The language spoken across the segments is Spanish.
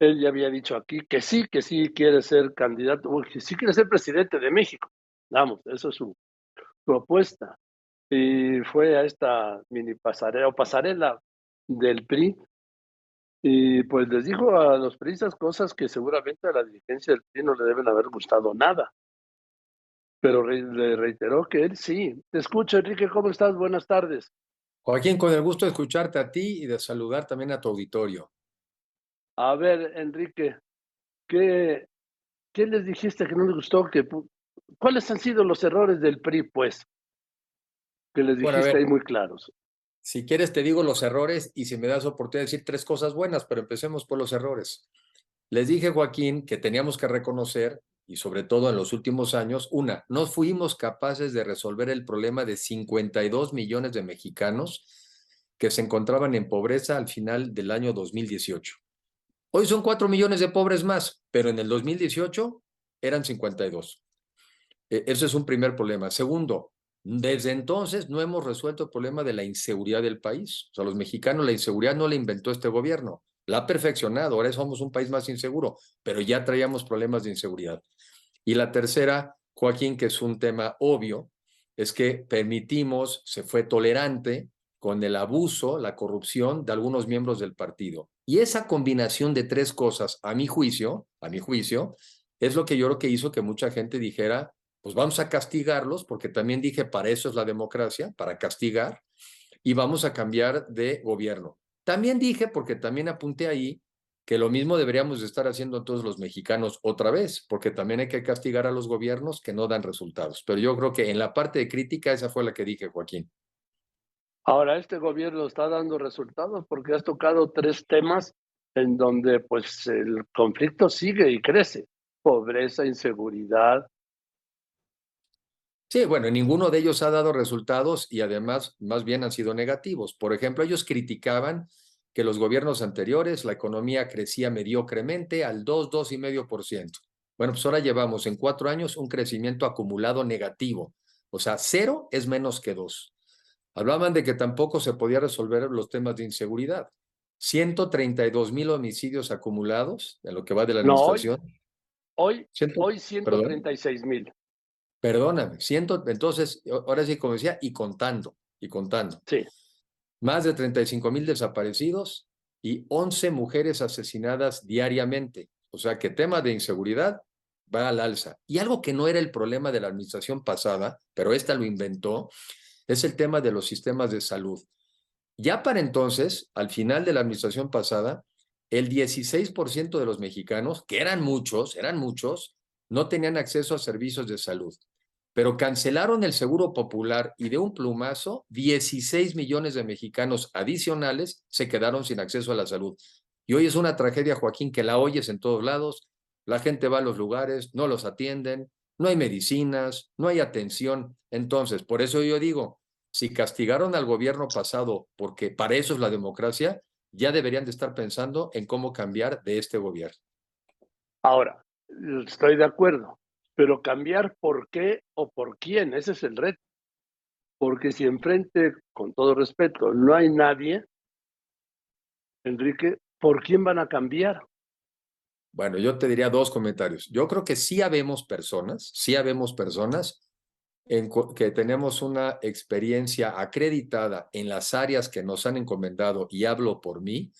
Él ya había dicho aquí que sí, que sí quiere ser candidato, que sí quiere ser presidente de México. Vamos, eso es su, apuesta. Y fue a esta mini pasarela o pasarela del PRI y pues les dijo a los priistas cosas que seguramente a la dirigencia del PRI no le deben haber gustado nada. Pero le reiteró que él sí. Te escucho, Enrique, ¿cómo estás? Buenas tardes. Joaquín, con el gusto de escucharte a ti y de saludar también a tu auditorio. A ver, Enrique, ¿qué, qué les dijiste que no les gustó? Que, ¿Cuáles han sido los errores del PRI, pues? Que les dijiste ahí muy claros. Si quieres, te digo los errores y si me das oportunidad de decir tres cosas buenas, pero empecemos por los errores. Les dije, Joaquín, que teníamos que reconocer, y sobre todo en los últimos años, una, no fuimos capaces de resolver el problema de 52 millones de mexicanos que se encontraban en pobreza al final del año 2018. Hoy son 4 millones de pobres más, pero en el 2018 eran 52. E, ese es un primer problema. Segundo, desde entonces no hemos resuelto el problema de la inseguridad del país. O sea, los mexicanos la inseguridad no la inventó este gobierno, la ha perfeccionado. Ahora somos un país más inseguro, pero ya traíamos problemas de inseguridad. Y la tercera, Joaquín, que es un tema obvio, es que permitimos, se fue tolerante con el abuso, la corrupción de algunos miembros del partido. Y esa combinación de tres cosas, a mi juicio, a mi juicio, es lo que yo creo que hizo que mucha gente dijera, pues vamos a castigarlos, porque también dije, para eso es la democracia, para castigar, y vamos a cambiar de gobierno. También dije, porque también apunté ahí, que lo mismo deberíamos estar haciendo todos los mexicanos otra vez, porque también hay que castigar a los gobiernos que no dan resultados. Pero yo creo que en la parte de crítica, esa fue la que dije, Joaquín. Ahora, este gobierno está dando resultados porque has tocado tres temas en donde pues el conflicto sigue y crece. Pobreza, inseguridad Sí, bueno, ninguno de ellos ha dado resultados y además más bien han sido negativos. Por ejemplo, ellos criticaban que los gobiernos anteriores la economía crecía mediocremente al 2, 2,5%. Bueno, pues ahora llevamos en cuatro años un crecimiento acumulado negativo. O sea, cero es menos que dos. Hablaban de que tampoco se podía resolver los temas de inseguridad. 132 mil homicidios acumulados en lo que va de la administración. hoy, hoy, 136 mil. Perdóname, siento, entonces, ahora sí, como decía, y contando, y contando. Sí. Más de 35 mil desaparecidos y 11 mujeres asesinadas diariamente. O sea que tema de inseguridad va al alza. Y algo que no era el problema de la administración pasada, pero esta lo inventó, es el tema de los sistemas de salud. Ya para entonces, al final de la administración pasada, el 16% de los mexicanos, que eran muchos, eran muchos, no tenían acceso a servicios de salud pero cancelaron el seguro popular y de un plumazo, 16 millones de mexicanos adicionales se quedaron sin acceso a la salud. Y hoy es una tragedia, Joaquín, que la oyes en todos lados, la gente va a los lugares, no los atienden, no hay medicinas, no hay atención. Entonces, por eso yo digo, si castigaron al gobierno pasado porque para eso es la democracia, ya deberían de estar pensando en cómo cambiar de este gobierno. Ahora, estoy de acuerdo, pero cambiar por qué o por quién, ese es el reto. Porque si enfrente, con todo respeto, no hay nadie, Enrique, ¿por quién van a cambiar? Bueno, yo te diría dos comentarios. Yo creo que sí habemos personas, sí habemos personas en que tenemos una experiencia acreditada en las áreas que nos han encomendado, y hablo por mí,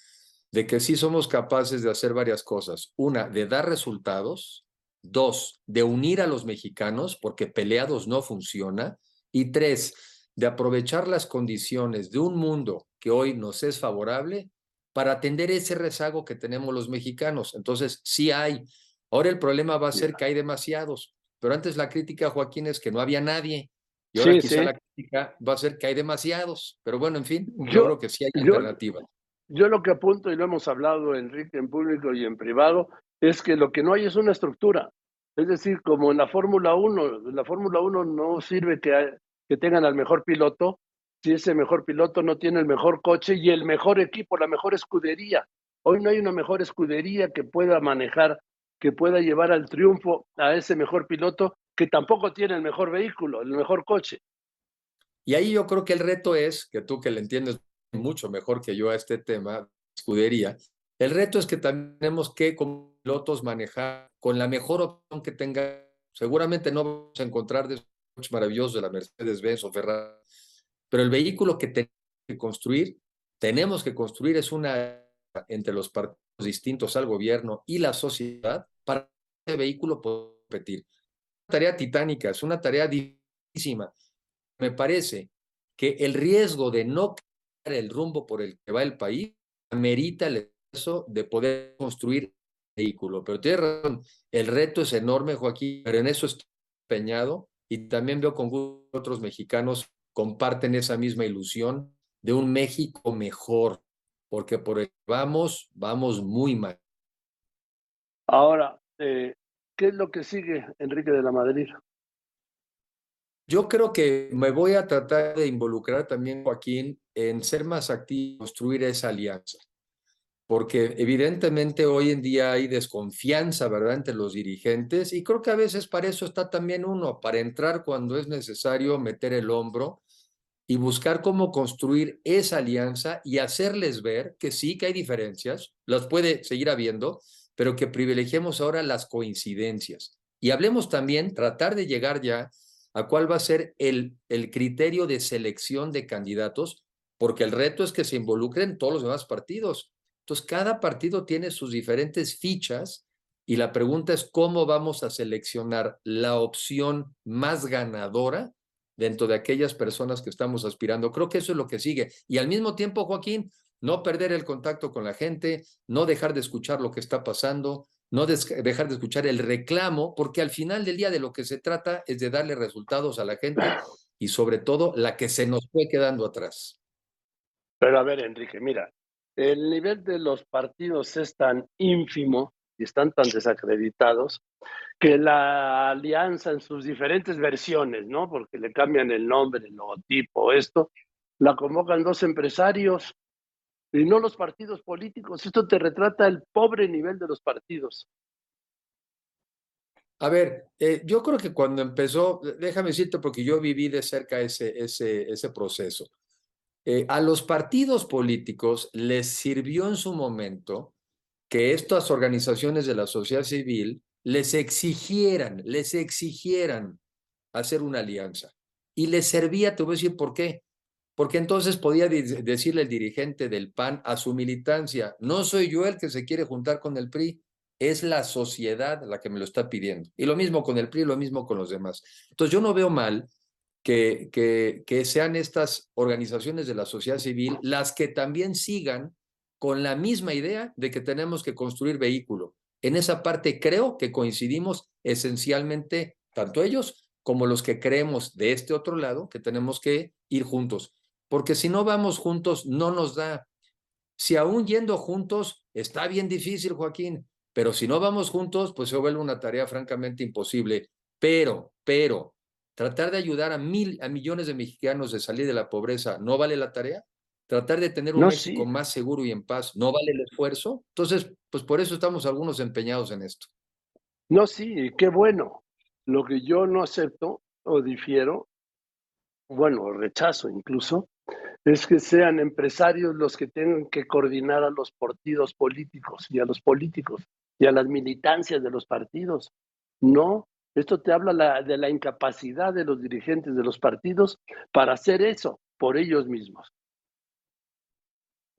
de que sí somos capaces de hacer varias cosas. Una, de dar resultados, Dos, de unir a los mexicanos, porque peleados no funciona. Y tres, de aprovechar las condiciones de un mundo que hoy nos es favorable para atender ese rezago que tenemos los mexicanos. Entonces, sí hay. Ahora el problema va a ser que hay demasiados. Pero antes la crítica, Joaquín, es que no había nadie. Y ahora quizá la crítica va a ser que hay demasiados. Pero bueno, en fin, yo, creo que sí hay alternativa. Yo lo que apunto, y lo hemos hablado, Enrique, en público y en privado, es que lo que no hay es una estructura. Es decir, como en la Fórmula 1, en la Fórmula 1 no sirve que, que tengan al mejor piloto si ese mejor piloto no tiene el mejor coche y el mejor equipo, la mejor escudería. Hoy no hay una mejor escudería que pueda manejar, que pueda llevar al triunfo a ese mejor piloto que tampoco tiene el mejor vehículo, el mejor coche. Y ahí yo creo que el reto es, que tú que le entiendes mucho mejor que yo a este tema, escudería, El reto es que también tenemos que, como pilotos, manejar con la mejor opción que tenga. Seguramente no vamos a encontrar de coches maravillosos de la Mercedes-Benz o Ferrari, pero el vehículo que tenemos que construir, tenemos que construir es una entre los partidos distintos al gobierno y la sociedad para que ese vehículo pueda competir. Una tarea titánica, es una tarea difícil. Me parece que el riesgo de no cambiar el rumbo por el que va el país amerita el esfuerzo de poder construir vehículo. Pero tiene razón, el reto es enorme, Joaquín, pero en eso estoy empeñado y también veo con otros mexicanos comparten esa misma ilusión de un México mejor, porque por el vamos, vamos muy mal. Ahora, eh, ¿qué es lo que sigue, Enrique de la Madrid? Yo creo que me voy a tratar de involucrar también, Joaquín, en ser más activo, construir esa alianza, porque evidentemente hoy en día hay desconfianza, ¿verdad?, entre los dirigentes y creo que a veces para eso está también uno, para entrar cuando es necesario, meter el hombro y buscar cómo construir esa alianza y hacerles ver que sí, que hay diferencias, las puede seguir habiendo, pero que privilegiemos ahora las coincidencias. Y hablemos también, tratar de llegar ya a cuál va a ser el, el criterio de selección de candidatos, porque el reto es que se involucren todos los demás partidos. Entonces, cada partido tiene sus diferentes fichas y la pregunta es cómo vamos a seleccionar la opción más ganadora dentro de aquellas personas que estamos aspirando. Creo que eso es lo que sigue. Y al mismo tiempo, Joaquín, no perder el contacto con la gente, no dejar de escuchar lo que está pasando, no dejar de escuchar el reclamo, porque al final del día de lo que se trata es de darle resultados a la gente y sobre todo la que se nos fue quedando atrás. Pero a ver, Enrique, mira, el nivel de los partidos es tan ínfimo y están tan desacreditados que la alianza en sus diferentes versiones, ¿no? Porque le cambian el nombre, el logotipo, esto, la convocan dos empresarios y no los partidos políticos. Esto te retrata el pobre nivel de los partidos. A ver, eh, yo creo que cuando empezó, déjame decirte porque yo viví de cerca ese, ese, ese proceso. Eh, a los partidos políticos les sirvió en su momento que estas organizaciones de la sociedad civil les exigieran, les exigieran hacer una alianza. Y les servía, te voy a decir por qué. Porque entonces podía decirle el dirigente del PAN a su militancia, no soy yo el que se quiere juntar con el PRI, es la sociedad la que me lo está pidiendo. Y lo mismo con el PRI, lo mismo con los demás. Entonces yo no veo mal que, que, que sean estas organizaciones de la sociedad civil las que también sigan con la misma idea de que tenemos que construir vehículo. En esa parte creo que coincidimos esencialmente tanto ellos como los que creemos de este otro lado que tenemos que ir juntos. Porque si no vamos juntos, no nos da. Si aún yendo juntos, está bien difícil, Joaquín, pero si no vamos juntos, pues se vuelve una tarea francamente imposible. Pero, pero, tratar de ayudar a mil, a millones de mexicanos de salir de la pobreza, ¿no vale la tarea? Tratar de tener un México más seguro y en paz, ¿no vale el esfuerzo? Entonces, pues por eso estamos algunos empeñados en esto. No, sí, qué bueno. Lo que yo no acepto o difiero, bueno, rechazo incluso, es que sean empresarios los que tengan que coordinar a los partidos políticos y a los políticos y a las militancias de los partidos. No, esto te habla de la incapacidad de los dirigentes de los partidos para hacer eso por ellos mismos.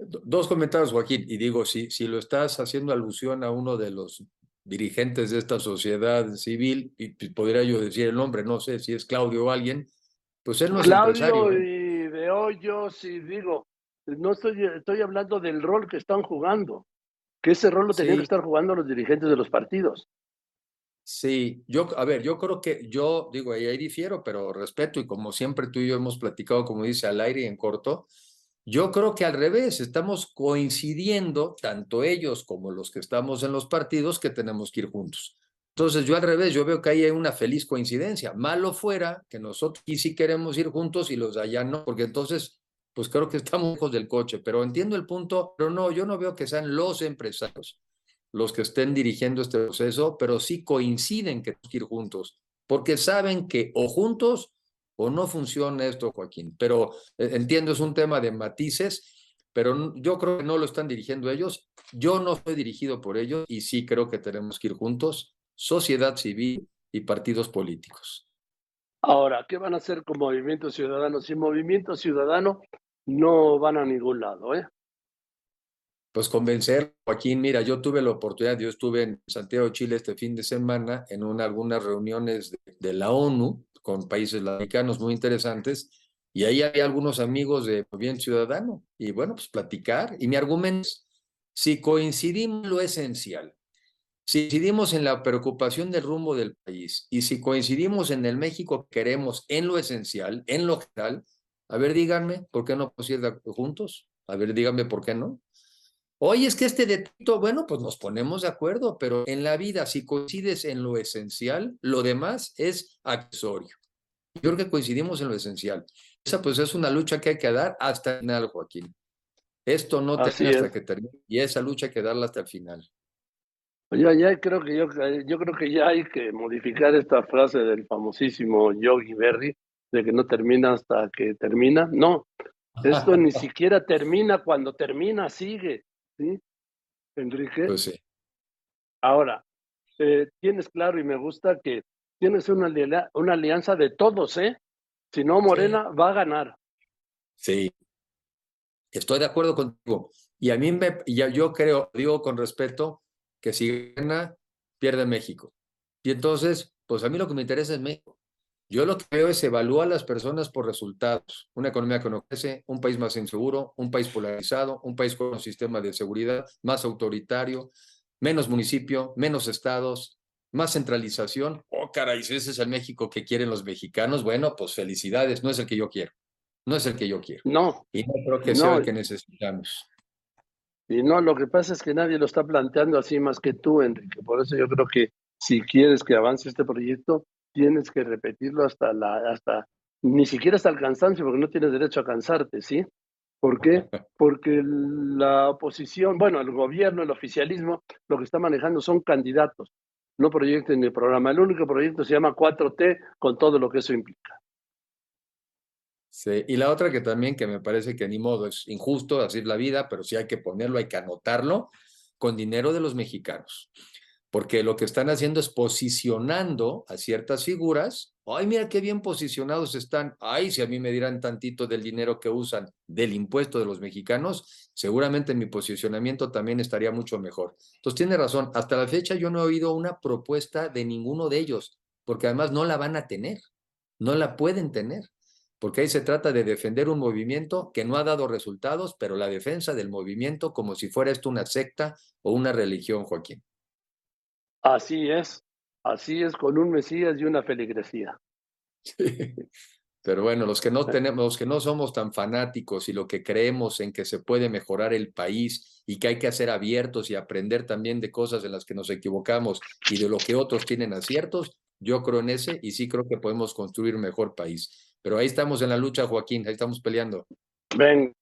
Dos comentarios, Joaquín, y digo, si, si lo estás haciendo alusión a uno de los dirigentes de esta sociedad civil, y podría yo decir el nombre, no sé si es Claudio o alguien, pues él no es Claudio y de hoyos, sí digo, no estoy, estoy hablando del rol que están jugando, que ese rol lo tenían que estar jugando los dirigentes de los partidos. Sí, yo, a ver, yo creo que yo digo, ahí difiero, pero respeto y como siempre tú y yo hemos platicado, como dice, al aire y en corto, yo creo que al revés, estamos coincidiendo, tanto ellos como los que estamos en los partidos, que tenemos que ir juntos. Entonces yo al revés, yo veo que ahí hay una feliz coincidencia. Malo fuera que nosotros aquí sí queremos ir juntos y los de allá no, porque entonces, pues creo que estamos lejos del coche, pero entiendo el punto, pero no, yo no veo que sean los empresarios los que estén dirigiendo este proceso, pero sí coinciden que ir juntos, porque saben que o juntos o no funciona esto, Joaquín. Pero eh, entiendo, es un tema de matices, pero yo creo que no lo están dirigiendo ellos. Yo no soy dirigido por ellos y sí creo que tenemos que ir juntos, sociedad civil y partidos políticos. Ahora, ¿qué van a hacer con Movimiento Ciudadano? Sin Movimiento Ciudadano no van a ningún lado, ¿eh? Pues convencer, Joaquín, mira, yo tuve la oportunidad, yo estuve en Santiago de Chile este fin de semana en una, algunas reuniones de, de la ONU con países latinoamericanos muy interesantes y ahí hay algunos amigos de Movimiento Ciudadano y bueno, pues platicar. Y mi argumento es, si coincidimos en lo esencial, si coincidimos en la preocupación del rumbo del país y si coincidimos en el México que queremos en lo esencial, en lo general, a ver, díganme, ¿por qué no podemos juntos? A ver, díganme por qué no. Oye, es que este detecto, bueno, pues nos ponemos de acuerdo, pero en la vida, si coincides en lo esencial, lo demás es accesorio. Yo creo que coincidimos en lo esencial. Esa pues es una lucha que hay que dar hasta el final, Joaquín. Esto no termina hasta que termine y esa lucha hay que darla hasta el final. Ya, ya creo que yo, yo creo que ya hay que modificar esta frase del famosísimo Yogi Berry de que no termina hasta que termina. No, esto ni siquiera termina cuando termina, sigue, ¿sí? Enrique. Pues sí. Ahora, eh, tienes claro y me gusta que tienes una, una alianza de todos, ¿eh? Si no, Morena va a ganar. Sí, estoy de acuerdo contigo. Y a mí me, ya yo creo, digo con respeto, que si gana, pierde México. Y entonces, pues a mí lo que me interesa es México. Yo lo que veo es evaluar a las personas por resultados. Una economía que no crece, un país más inseguro, un país polarizado, un país con un sistema de seguridad más autoritario, menos municipio, menos estados, más centralización. Oh, caray, si ese es el México que quieren los mexicanos, bueno, pues felicidades, no es el que yo quiero. No es el que yo quiero. No. Y no creo que sea el que necesitamos. Y no, lo que pasa es que nadie lo está planteando así más que tú, Enrique. Por eso yo creo que si quieres que avance este proyecto, tienes que repetirlo hasta la, hasta, ni siquiera hasta el cansancio, porque no tienes derecho a cansarte, ¿sí? ¿Por qué? Porque la oposición, bueno, el gobierno, el oficialismo, lo que está manejando son candidatos no proyecto ni programa. El único proyecto se llama 4T con todo lo que eso implica. Sí, y la otra que también que me parece que ni modo es injusto decir la vida, pero sí hay que ponerlo, hay que anotarlo con dinero de los mexicanos porque lo que están haciendo es posicionando a ciertas figuras. Ay, mira qué bien posicionados están. Ay, si a mí me dieran tantito del dinero que usan del impuesto de los mexicanos, seguramente mi posicionamiento también estaría mucho mejor. Entonces, tiene razón. Hasta la fecha yo no he oído una propuesta de ninguno de ellos, porque además no la van a tener, no la pueden tener, porque ahí se trata de defender un movimiento que no ha dado resultados, pero la defensa del movimiento como si fuera esto una secta o una religión, Joaquín. Así es, así es con un Mesías y una feligresía. Pero bueno, los que no tenemos, los que no somos tan fanáticos y lo que creemos en que se puede mejorar el país y que hay que ser abiertos y aprender también de cosas en las que nos equivocamos y de lo que otros tienen aciertos, yo creo en ese y sí creo que podemos construir un mejor país. Pero ahí estamos en la lucha, Joaquín, ahí estamos peleando. Venga,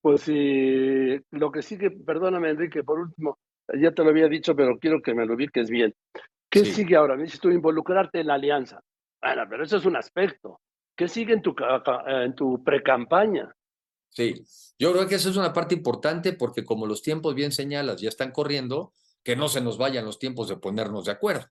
pues sí, lo que sigue, perdóname Enrique, por último, ya te lo había dicho, pero quiero que me lo ubiques bien. ¿Qué sigue ahora? Necesitas involucrarte en la alianza. Bueno, pero eso es un aspecto. ¿Qué sigue en tu, en tu pre-campaña? Sí, yo creo que eso es una parte importante porque como los tiempos bien señalas ya están corriendo, que no se nos vayan los tiempos de ponernos de acuerdo.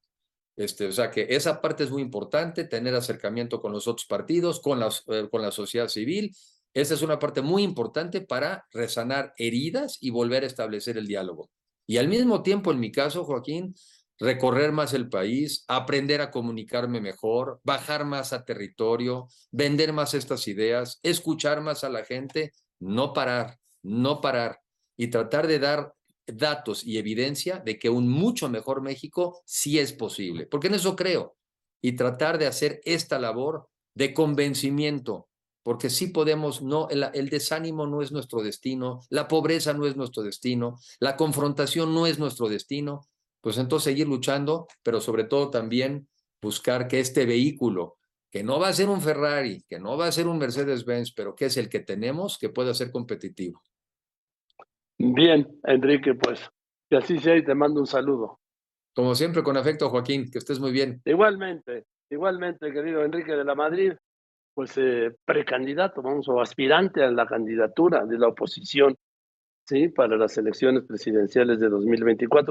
Este, o sea que esa parte es muy importante, tener acercamiento con los otros partidos, con, las, eh, con la sociedad civil. Esa es una parte muy importante para resanar heridas y volver a establecer el diálogo. Y al mismo tiempo, en mi caso, Joaquín, recorrer más el país, aprender a comunicarme mejor, bajar más a territorio, vender más estas ideas, escuchar más a la gente, no parar, no parar y tratar de dar datos y evidencia de que un mucho mejor México sí es posible, porque en eso creo, y tratar de hacer esta labor de convencimiento porque sí podemos, no, el, desánimo no es nuestro destino, la pobreza no es nuestro destino, la confrontación no es nuestro destino, pues entonces seguir luchando, pero sobre todo también buscar que este vehículo, que no va a ser un Ferrari, que no va a ser un Mercedes-Benz, pero que es el que tenemos, que pueda ser competitivo. Bien, Enrique, pues que así sea y te mando un saludo. Como siempre, con afecto, Joaquín, que estés muy bien. Igualmente, igualmente, querido Enrique de la Madrid, pues eh, precandidato, vamos, o aspirante a la candidatura de la oposición, ¿sí? Para las elecciones presidenciales de 2024.